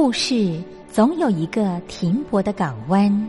故事总有一个停泊的港湾。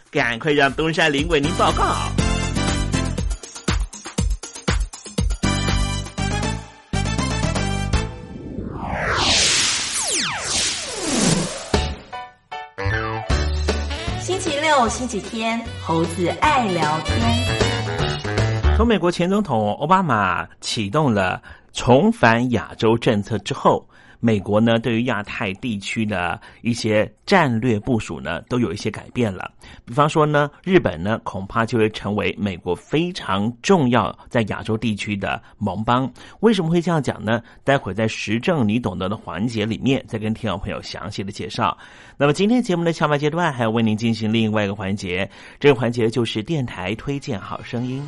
赶快让东山林为您报告。星期六、星期天，猴子爱聊天。从美国前总统奥巴马启动了重返亚洲政策之后。美国呢，对于亚太地区的一些战略部署呢，都有一些改变了。比方说呢，日本呢，恐怕就会成为美国非常重要在亚洲地区的盟邦。为什么会这样讲呢？待会在时政你懂得的环节里面，再跟听众朋友详细的介绍。那么今天节目的下半阶段，还要为您进行另外一个环节，这个环节就是电台推荐好声音。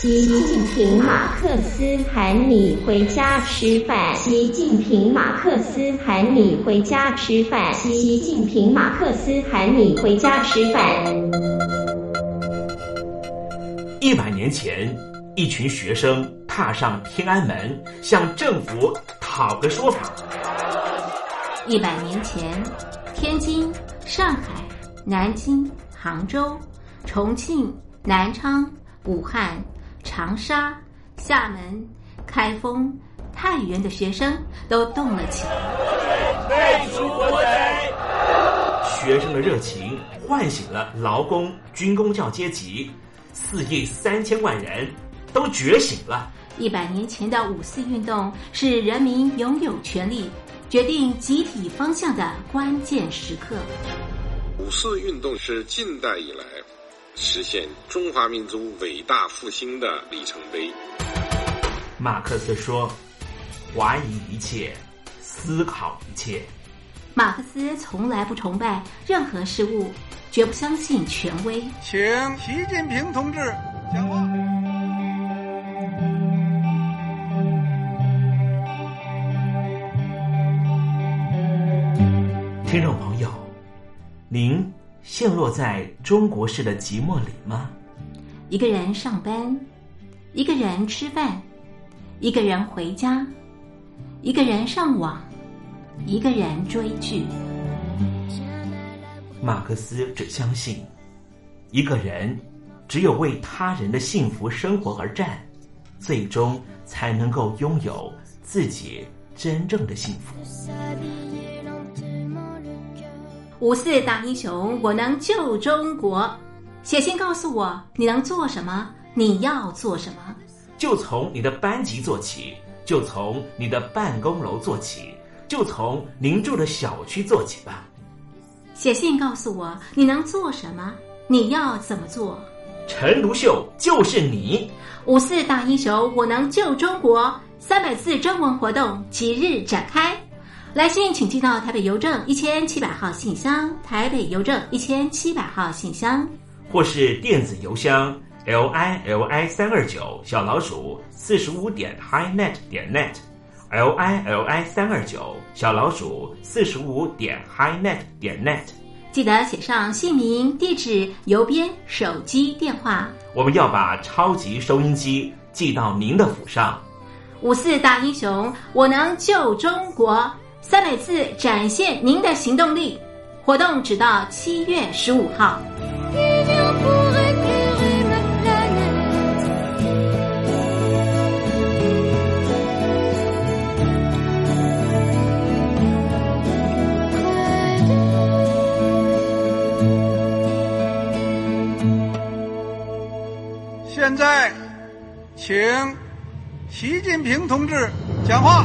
习近平马克思喊你回家吃饭。习近平马克思喊你回家吃饭。习近平马克思喊你回家吃饭。一百年前，一群学生踏上天安门，向政府讨个说法。一百年前，天津、上海、南京、杭州、重庆、南昌、武汉。长沙、厦门、开封、太原的学生都动了起来。学生的热情唤醒了劳工、军工教阶级，四亿三千万人都觉醒了。一百年前的五四运动是人民拥有权利、决定集体方向的关键时刻。五四运动是近代以来。实现中华民族伟大复兴的里程碑。马克思说：“怀疑一切，思考一切。”马克思从来不崇拜任何事物，绝不相信权威。请习近平同志讲话。听众朋友，您。陷落在中国式的寂寞里吗？一个人上班，一个人吃饭，一个人回家，一个人上网，一个人追剧。马克思只相信，一个人只有为他人的幸福生活而战，最终才能够拥有自己真正的幸福。五四大英雄，我能救中国。写信告诉我你能做什么，你要做什么。就从你的班级做起，就从你的办公楼做起，就从您住的小区做起吧。写信告诉我你能做什么，你要怎么做。陈独秀就是你。五四大英雄，我能救中国。三百字征文活动即日展开。来信请寄到台北邮政一千七百号信箱，台北邮政一千七百号信箱，或是电子邮箱 l i l i 三二九小老鼠四十五点 highnet 点 net，l i l i 三二九小老鼠四十五点 highnet 点 net。记得写上姓名、地址、邮编、手机电话。我们要把超级收音机寄到您的府上。五四大英雄，我能救中国。三百次展现您的行动力。活动只到七月十五号。现在请习近平同志讲话。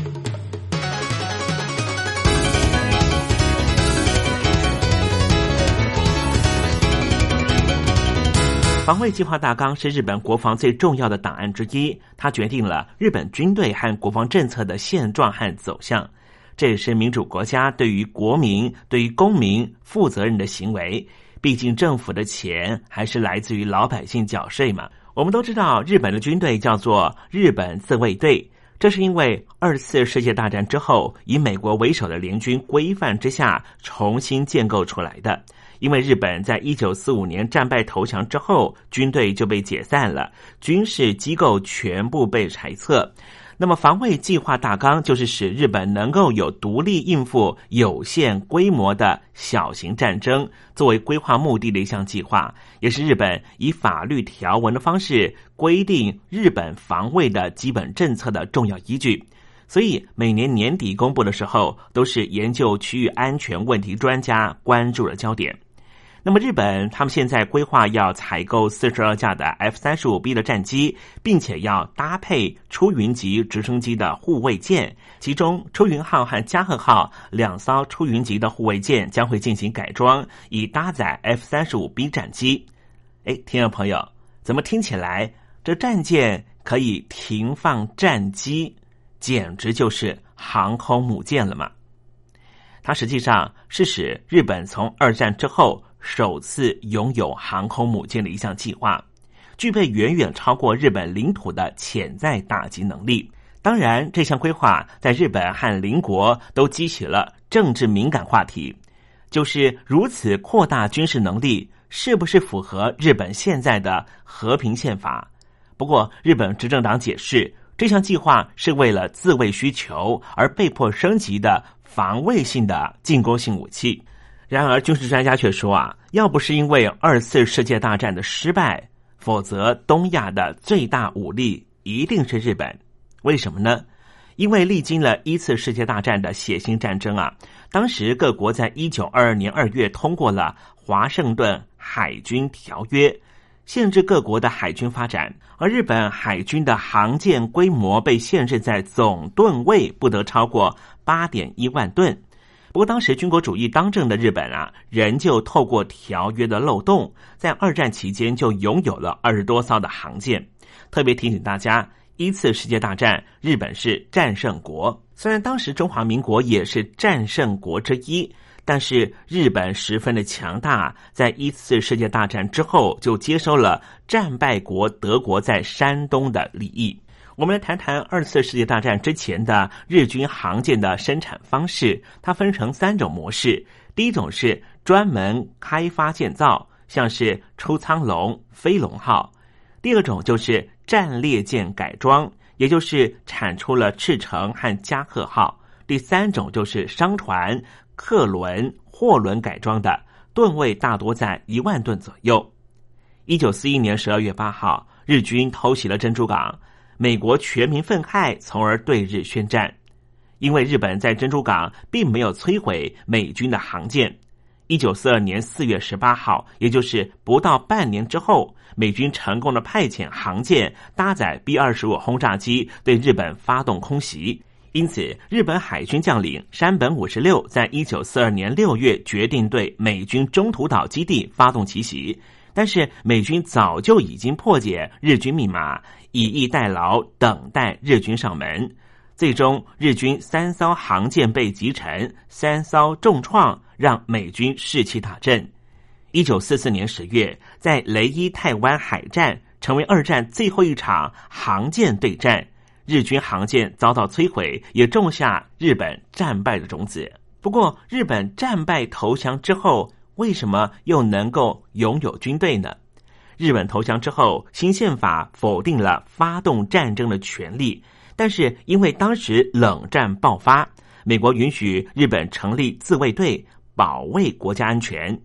防卫计划大纲是日本国防最重要的档案之一，它决定了日本军队和国防政策的现状和走向。这也是民主国家对于国民、对于公民负责任的行为。毕竟政府的钱还是来自于老百姓缴税嘛。我们都知道，日本的军队叫做日本自卫队，这是因为二次世界大战之后，以美国为首的联军规范之下重新建构出来的。因为日本在一九四五年战败投降之后，军队就被解散了，军事机构全部被裁撤。那么，防卫计划大纲就是使日本能够有独立应付有限规模的小型战争作为规划目的的一项计划，也是日本以法律条文的方式规定日本防卫的基本政策的重要依据。所以，每年年底公布的时候，都是研究区域安全问题专家关注的焦点。那么，日本他们现在规划要采购四十二架的 F 三十五 B 的战机，并且要搭配出云级直升机的护卫舰，其中出云号和加贺号两艘出云级的护卫舰将会进行改装，以搭载 F 三十五 B 战机。哎，听众朋友，怎么听起来这战舰可以停放战机，简直就是航空母舰了嘛？它实际上是使日本从二战之后。首次拥有航空母舰的一项计划，具备远远超过日本领土的潜在打击能力。当然，这项规划在日本和邻国都激起了政治敏感话题，就是如此扩大军事能力，是不是符合日本现在的和平宪法？不过，日本执政党解释，这项计划是为了自卫需求而被迫升级的防卫性的进攻性武器。然而，军事专家却说啊，要不是因为二次世界大战的失败，否则东亚的最大武力一定是日本。为什么呢？因为历经了一次世界大战的血腥战争啊，当时各国在一九二二年二月通过了华盛顿海军条约，限制各国的海军发展，而日本海军的航舰规模被限制在总吨位不得超过八点一万吨。不过，当时军国主义当政的日本啊，仍旧透过条约的漏洞，在二战期间就拥有了二十多艘的航舰。特别提醒大家，一次世界大战，日本是战胜国。虽然当时中华民国也是战胜国之一，但是日本十分的强大，在一次世界大战之后就接收了战败国德国在山东的利益。我们来谈谈二次世界大战之前的日军航舰的生产方式，它分成三种模式。第一种是专门开发建造，像是出舱龙、飞龙号；第二种就是战列舰改装，也就是产出了赤城和加贺号；第三种就是商船。客轮、货轮改装的吨位大多在一万吨左右。一九四一年十二月八号，日军偷袭了珍珠港，美国全民愤慨，从而对日宣战。因为日本在珍珠港并没有摧毁美军的航舰。一九四二年四月十八号，也就是不到半年之后，美军成功的派遣航舰搭载 B 二十五轰炸机对日本发动空袭。因此，日本海军将领山本五十六在一九四二年六月决定对美军中途岛基地发动奇袭。但是，美军早就已经破解日军密码，以逸待劳，等待日军上门。最终，日军三艘航舰被击沉，三艘重创，让美军士气大振。一九四四年十月，在雷伊泰湾海战成为二战最后一场航舰对战。日军航舰遭到摧毁，也种下日本战败的种子。不过，日本战败投降之后，为什么又能够拥有军队呢？日本投降之后，新宪法否定了发动战争的权利，但是因为当时冷战爆发，美国允许日本成立自卫队，保卫国家安全，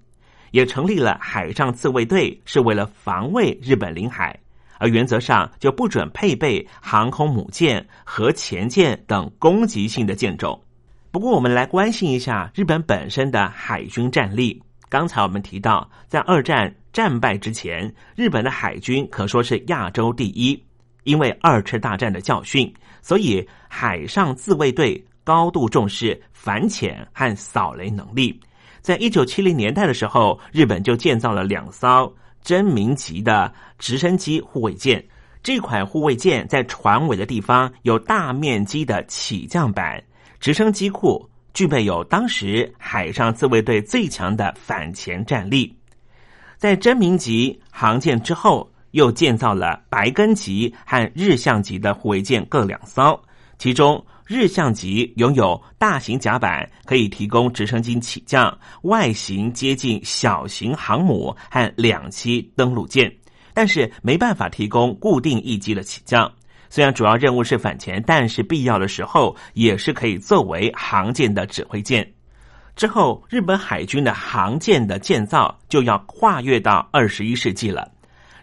也成立了海上自卫队，是为了防卫日本领海。而原则上就不准配备航空母舰和潜舰等攻击性的舰种。不过，我们来关心一下日本本身的海军战力。刚才我们提到，在二战战败之前，日本的海军可说是亚洲第一。因为二次大战的教训，所以海上自卫队高度重视反潜和扫雷能力。在一九七零年代的时候，日本就建造了两艘。真名级的直升机护卫舰，这款护卫舰在船尾的地方有大面积的起降板，直升机库具备有当时海上自卫队最强的反潜战力。在真名级航舰之后，又建造了白根级和日向级的护卫舰各两艘，其中。日向级拥有大型甲板，可以提供直升机起降，外形接近小型航母和两栖登陆舰，但是没办法提供固定翼机的起降。虽然主要任务是反潜，但是必要的时候也是可以作为航舰的指挥舰。之后，日本海军的航舰的建造就要跨越到二十一世纪了。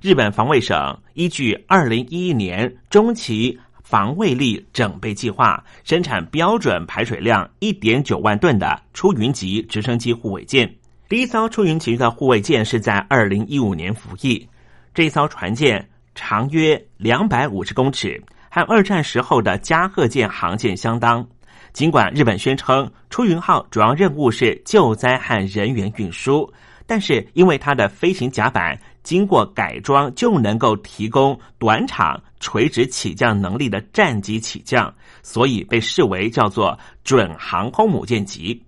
日本防卫省依据二零一一年中期。防卫力整备计划生产标准排水量一点九万吨的出云级直升机护卫舰。第一艘出云级的护卫舰是在二零一五年服役。这艘船舰长约两百五十公尺，和二战时候的加贺舰航舰相当。尽管日本宣称出云号主要任务是救灾和人员运输，但是因为它的飞行甲板。经过改装就能够提供短场垂直起降能力的战机起降，所以被视为叫做准航空母舰级。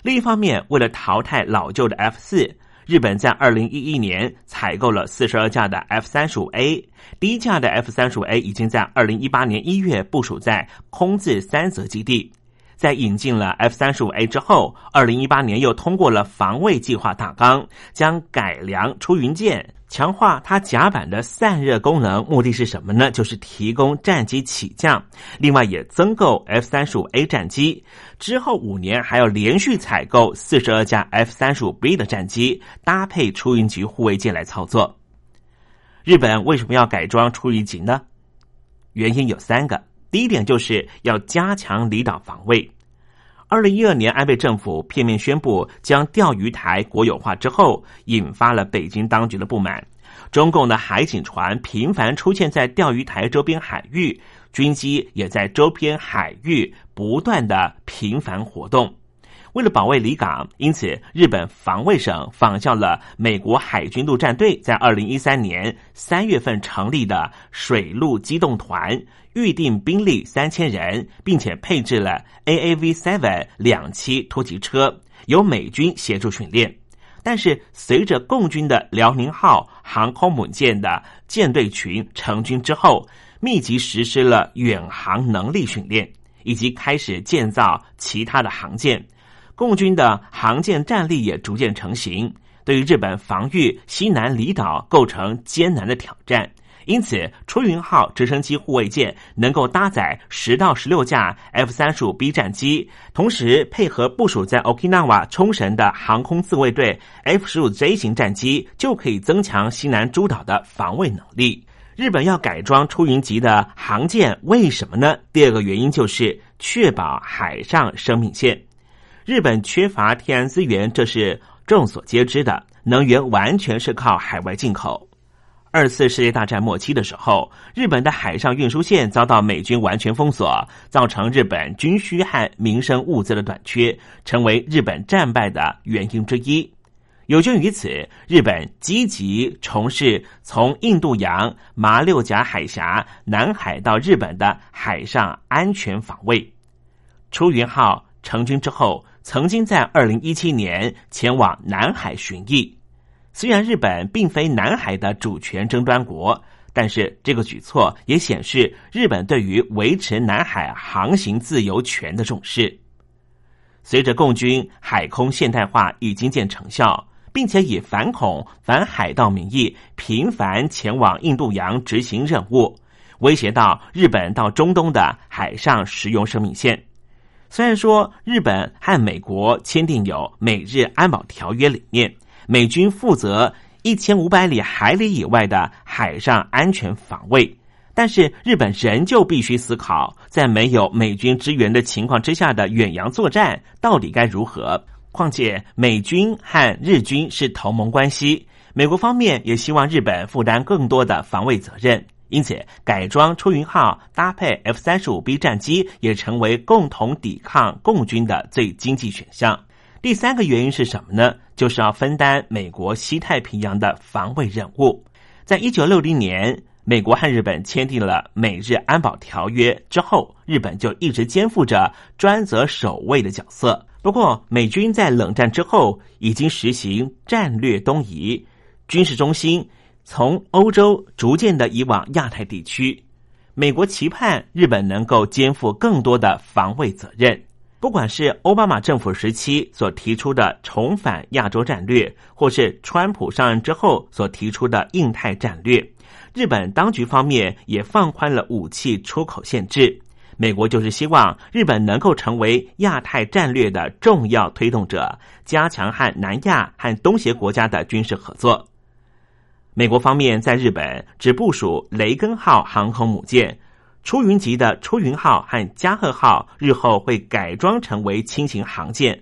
另一方面，为了淘汰老旧的 F 四，日本在二零一一年采购了四十二架的 F 三十五 A，第一架的 F 三十五 A 已经在二零一八年一月部署在空自三泽基地。在引进了 F 三十五 A 之后，二零一八年又通过了防卫计划大纲，将改良出云舰，强化它甲板的散热功能。目的是什么呢？就是提供战机起降。另外，也增购 F 三十五 A 战机。之后五年还要连续采购四十二架 F 三十五 B 的战机，搭配出云级护卫舰来操作。日本为什么要改装出云级呢？原因有三个。第一点就是要加强离岛防卫。二零一二年，安倍政府片面宣布将钓鱼台国有化之后，引发了北京当局的不满。中共的海警船频繁出现在钓鱼台周边海域，军机也在周边海域不断的频繁活动。为了保卫离港，因此日本防卫省仿效了美国海军陆战队在二零一三年三月份成立的水陆机动团，预定兵力三千人，并且配置了 AAV Seven 两栖突击车，由美军协助训练。但是，随着共军的辽宁号航空母舰的舰队群成军之后，密集实施了远航能力训练，以及开始建造其他的航舰。共军的航舰战力也逐渐成型，对于日本防御西南离岛构成艰难的挑战。因此，出云号直升机护卫舰能够搭载十到十六架 F 三十五 B 战机，同时配合部署在 Okinawa 冲绳的航空自卫队 F 十五 J 型战机，就可以增强西南诸岛的防卫能力。日本要改装出云级的航舰，为什么呢？第二个原因就是确保海上生命线。日本缺乏天然资源，这是众所皆知的。能源完全是靠海外进口。二次世界大战末期的时候，日本的海上运输线遭到美军完全封锁，造成日本军需和民生物资的短缺，成为日本战败的原因之一。有鉴于此，日本积极从事从印度洋、马六甲海峡、南海到日本的海上安全防卫。出云号成军之后。曾经在二零一七年前往南海巡弋。虽然日本并非南海的主权争端国，但是这个举措也显示日本对于维持南海航行自由权的重视。随着共军海空现代化已经见成效，并且以反恐、反海盗名义频繁前往印度洋执行任务，威胁到日本到中东的海上食用生命线。虽然说日本和美国签订有美日安保条约，里面美军负责一千五百里海里以外的海上安全防卫，但是日本仍旧必须思考，在没有美军支援的情况之下的远洋作战到底该如何。况且美军和日军是同盟关系，美国方面也希望日本负担更多的防卫责任。因此，改装出云号搭配 F 三十五 B 战机也成为共同抵抗共军的最经济选项。第三个原因是什么呢？就是要分担美国西太平洋的防卫任务。在一九六零年，美国和日本签订了美日安保条约之后，日本就一直肩负着专责守卫的角色。不过，美军在冷战之后已经实行战略东移，军事中心。从欧洲逐渐的移往亚太地区，美国期盼日本能够肩负更多的防卫责任。不管是奥巴马政府时期所提出的重返亚洲战略，或是川普上任之后所提出的印太战略，日本当局方面也放宽了武器出口限制。美国就是希望日本能够成为亚太战略的重要推动者，加强和南亚和东协国家的军事合作。美国方面在日本只部署雷根号航空母舰，出云级的出云号和加贺号日后会改装成为轻型航舰，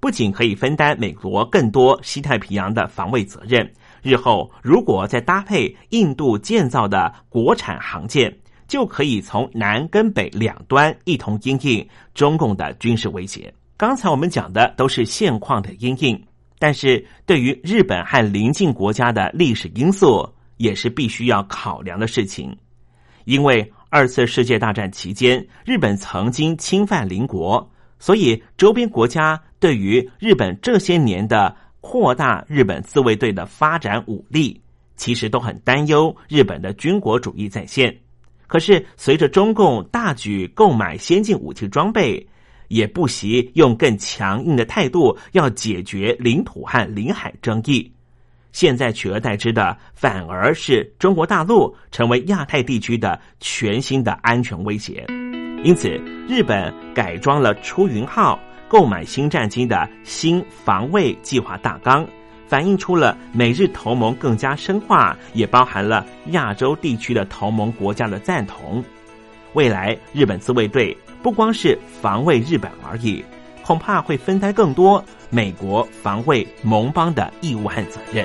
不仅可以分担美国更多西太平洋的防卫责任，日后如果再搭配印度建造的国产航舰，就可以从南跟北两端一同应应中共的军事威胁。刚才我们讲的都是现况的应应。但是对于日本和邻近国家的历史因素，也是必须要考量的事情。因为二次世界大战期间，日本曾经侵犯邻国，所以周边国家对于日本这些年的扩大日本自卫队的发展武力，其实都很担忧日本的军国主义再现。可是随着中共大举购买先进武器装备，也不惜用更强硬的态度要解决领土和领海争议，现在取而代之的反而是中国大陆成为亚太地区的全新的安全威胁。因此，日本改装了出云号，购买新战机的新防卫计划大纲，反映出了美日同盟更加深化，也包含了亚洲地区的同盟国家的赞同。未来，日本自卫队。不光是防卫日本而已，恐怕会分担更多美国防卫盟邦的义务和责任。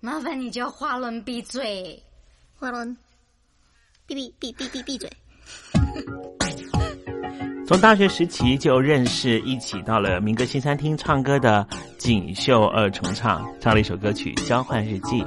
麻烦你叫花轮闭嘴。花轮，闭闭闭闭闭闭嘴。从大学时期就认识，一起到了民歌新餐厅唱歌的锦绣二重唱，唱了一首歌曲《交换日记》。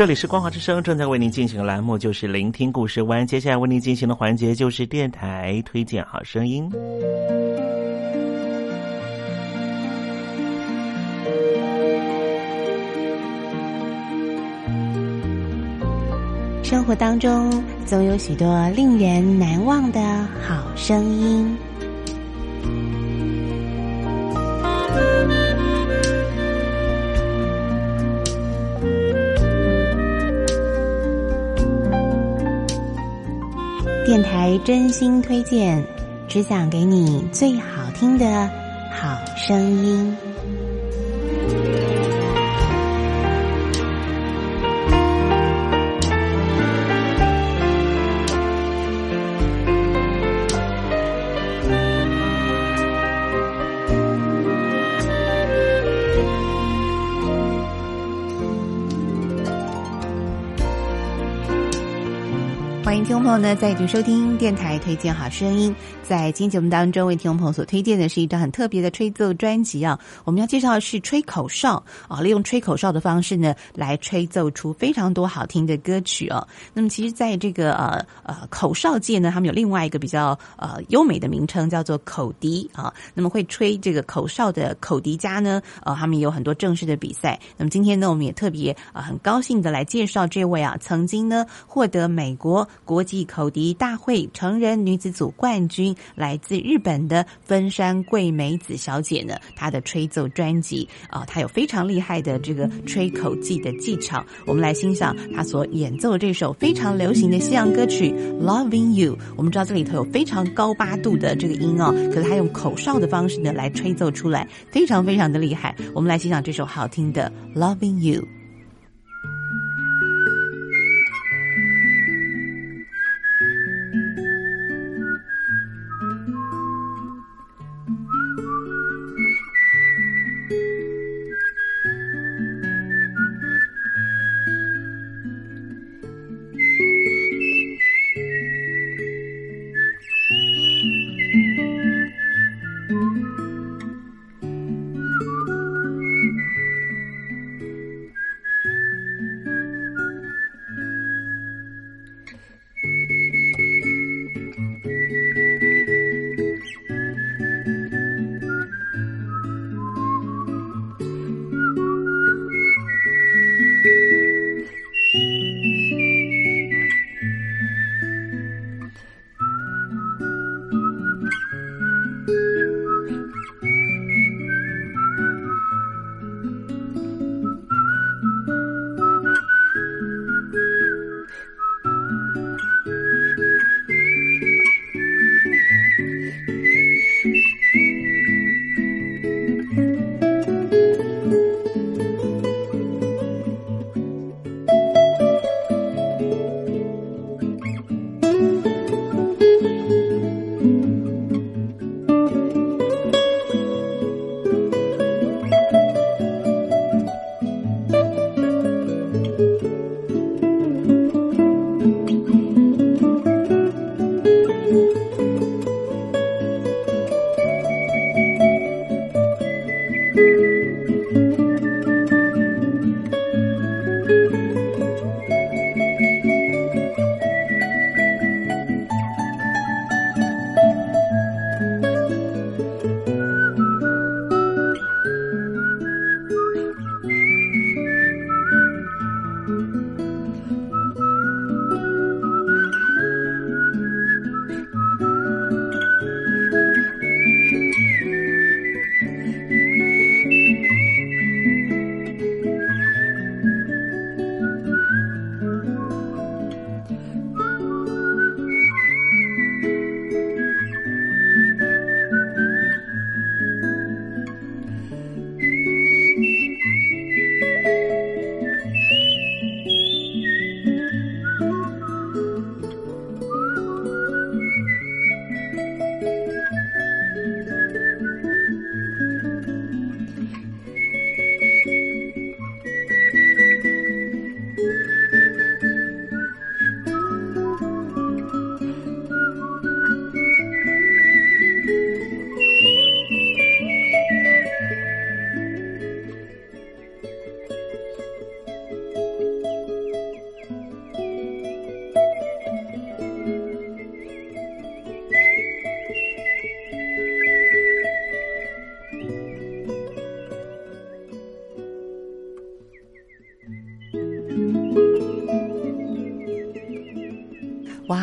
这里是光华之声，正在为您进行的栏目就是聆听故事湾。接下来为您进行的环节就是电台推荐好声音。生活当中总有许多令人难忘的好声音。电台真心推荐，只想给你最好听的好声音。朋友呢，在已经收听电台推荐好声音。在今天节目当中，为听众朋友所推荐的是一张很特别的吹奏专辑啊。我们要介绍的是吹口哨啊，利用吹口哨的方式呢，来吹奏出非常多好听的歌曲哦。那么，其实在这个呃呃口哨界呢，他们有另外一个比较呃优美的名称，叫做口笛啊。那么，会吹这个口哨的口笛家呢，呃，他们有很多正式的比赛。那么，今天呢，我们也特别啊很高兴的来介绍这位啊，曾经呢获得美国。国际口笛大会成人女子组冠军，来自日本的分山桂美子小姐呢，她的吹奏专辑啊，她有非常厉害的这个吹口技的技巧。我们来欣赏她所演奏这首非常流行的西洋歌曲《Loving You》。我们知道这里头有非常高八度的这个音哦，可是她用口哨的方式呢来吹奏出来，非常非常的厉害。我们来欣赏这首好听的《Loving You》。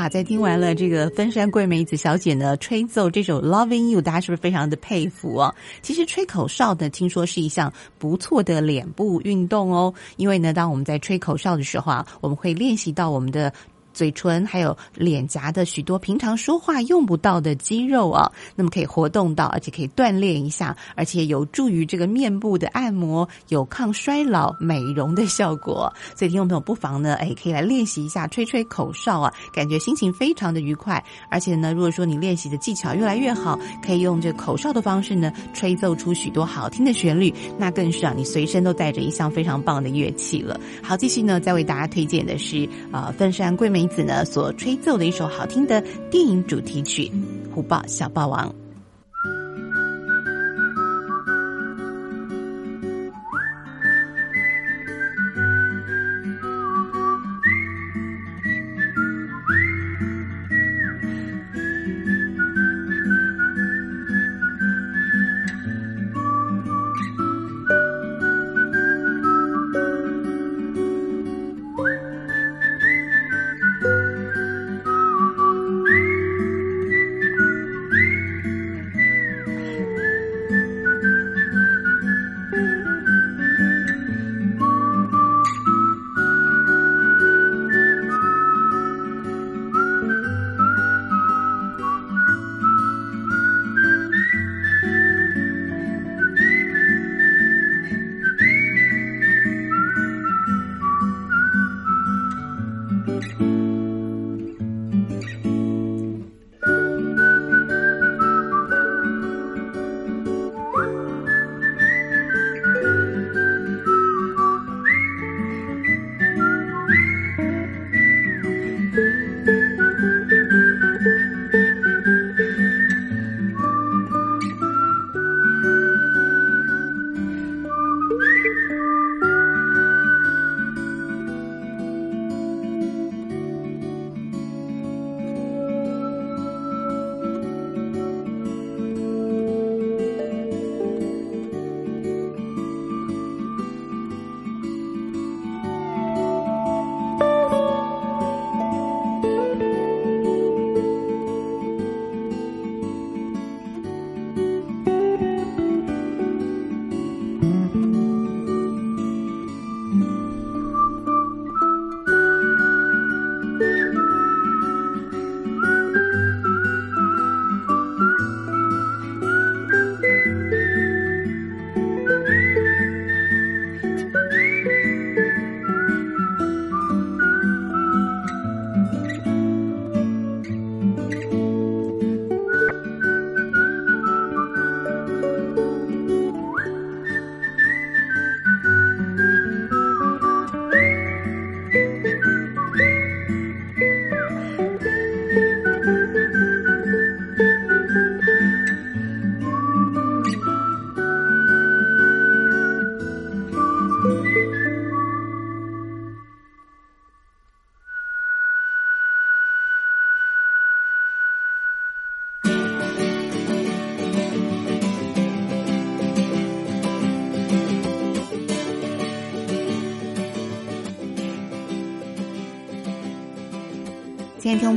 在听完了这个分山桂美子小姐呢吹奏这首《Loving You》，大家是不是非常的佩服哦？其实吹口哨呢，听说是一项不错的脸部运动哦，因为呢，当我们在吹口哨的时候啊，我们会练习到我们的。嘴唇还有脸颊的许多平常说话用不到的肌肉啊，那么可以活动到，而且可以锻炼一下，而且有助于这个面部的按摩，有抗衰老、美容的效果。所以听众朋友不妨呢，哎，可以来练习一下吹吹口哨啊，感觉心情非常的愉快。而且呢，如果说你练习的技巧越来越好，可以用这口哨的方式呢，吹奏出许多好听的旋律，那更是啊，你随身都带着一项非常棒的乐器了。好，继续呢，再为大家推荐的是啊，分山桂梅。此呢所吹奏的一首好听的电影主题曲《虎豹小霸王》。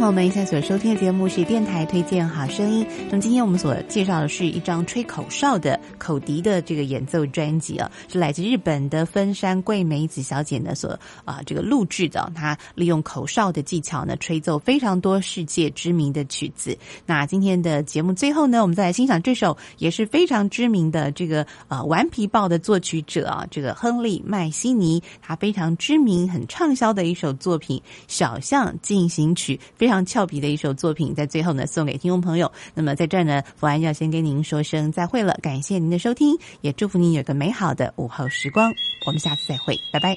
朋友们，现在所收听的节目是电台推荐好声音。那么今天我们所介绍的是一张吹口哨的口笛的这个演奏专辑啊，是来自日本的分山桂美子小姐呢所啊这个录制的。她利用口哨的技巧呢，吹奏非常多世界知名的曲子。那今天的节目最后呢，我们再来欣赏这首也是非常知名的这个啊顽皮豹的作曲者啊，这个亨利麦西尼，他非常知名、很畅销的一首作品《小象进行曲》。非常俏皮的一首作品，在最后呢送给听众朋友。那么在这儿呢，福安要先跟您说声再会了，感谢您的收听也祝福你有个美好的午后时光。我们下次再会拜拜。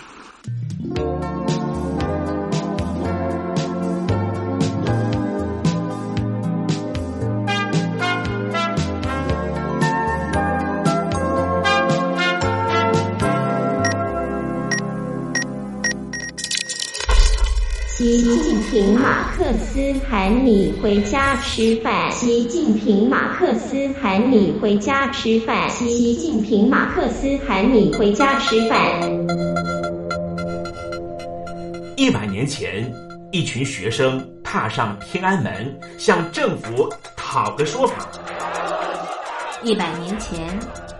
平马克思喊你回家吃饭。习近平马克思喊你回家吃饭。习近平马克思喊你回家吃饭。一百年前，一群学生踏上天安门，向政府讨个说法。一百年前，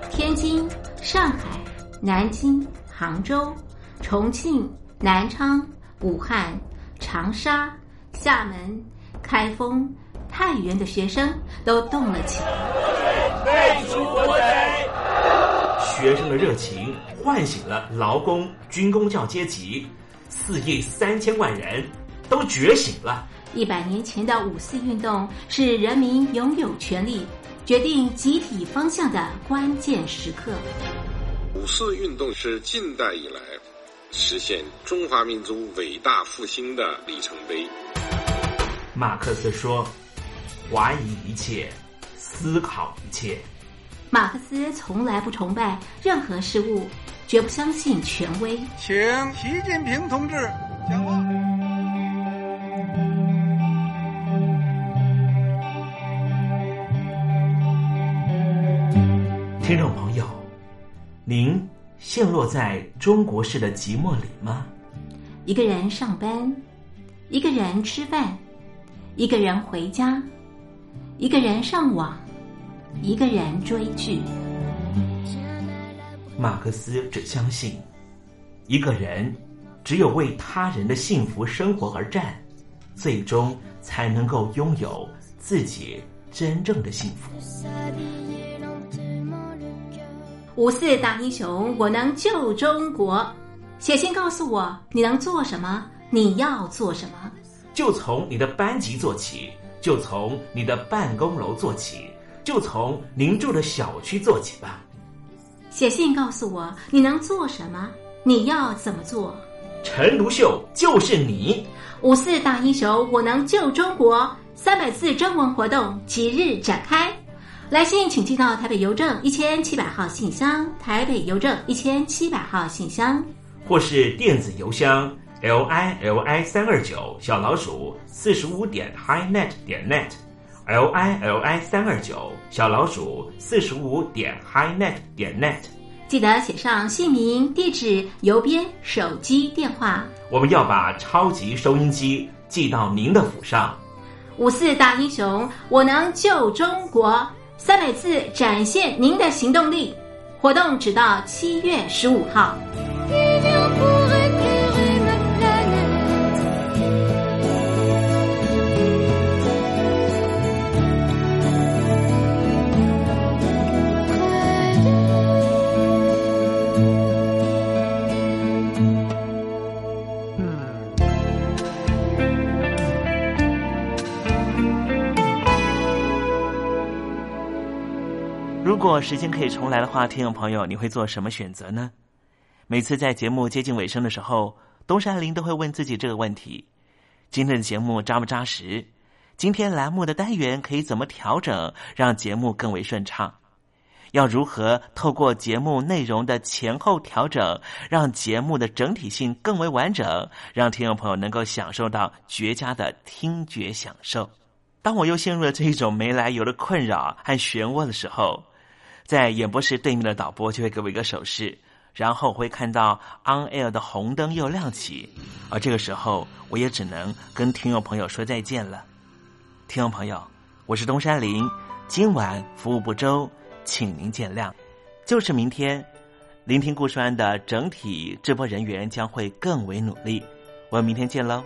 天津、上海、南京、杭州、重庆、南昌、武汉、长沙、厦门、开封、太原的学生都动了起来。废除国贼！学生的热情唤醒了劳工、军工教阶级，四亿三千万人都觉醒了。一百年前的五四运动是人民拥有权利、决定集体方向的关键时刻。五四运动是近代以来实现中华民族伟大复兴的里程碑。马克思说：“怀疑一切，思考一切。”马克思从来不崇拜任何事物，绝不相信权威。请习近平同志讲话。听众朋友，您陷落在中国式的寂寞里吗？一个人上班，一个人吃饭，一个人回家，一个人上网，一个人追剧。马克思只相信，一个人只有为他人的幸福生活而战，最终才能够拥有自己真正的幸福。五四大英雄，我能救中国。写信告诉我你能做什么，你要做什么。就从你的班级做起，就从你的办公楼做起，就从您住的小区做起吧。写信告诉我你能做什么，你要怎么做。陈独秀就是你。五四大英雄，我能救中国。三百字征文活动即日展开。来信请寄到台北邮政一千七百号信箱，台北邮政一千七百号信箱，或是电子邮箱 l i l i 三二九小老鼠四十五点 highnet 点 net l i l i 三二九小老鼠四十五点 highnet 点 net。记得写上姓名、地址、邮编、手机电话。我们要把超级收音机寄到您的府上。五四大英雄，我能救中国。三百字展现您的行动力，活动只到七月十五号。如果时间可以重来的话，听众朋友，你会做什么选择呢？每次在节目接近尾声的时候，东山林都会问自己这个问题：今天的节目扎不扎实？今天栏目的单元可以怎么调整，让节目更为顺畅？要如何透过节目内容的前后调整，让节目的整体性更为完整，让听众朋友能够享受到绝佳的听觉享受？当我又陷入了这一种没来由的困扰和漩涡的时候。在演播室对面的导播就会给我一个手势，然后会看到 on air 的红灯又亮起，而这个时候我也只能跟听众朋友说再见了。听众朋友，我是东山林，今晚服务不周，请您见谅。就是明天，聆听故事安的整体直播人员将会更为努力。我们明天见喽。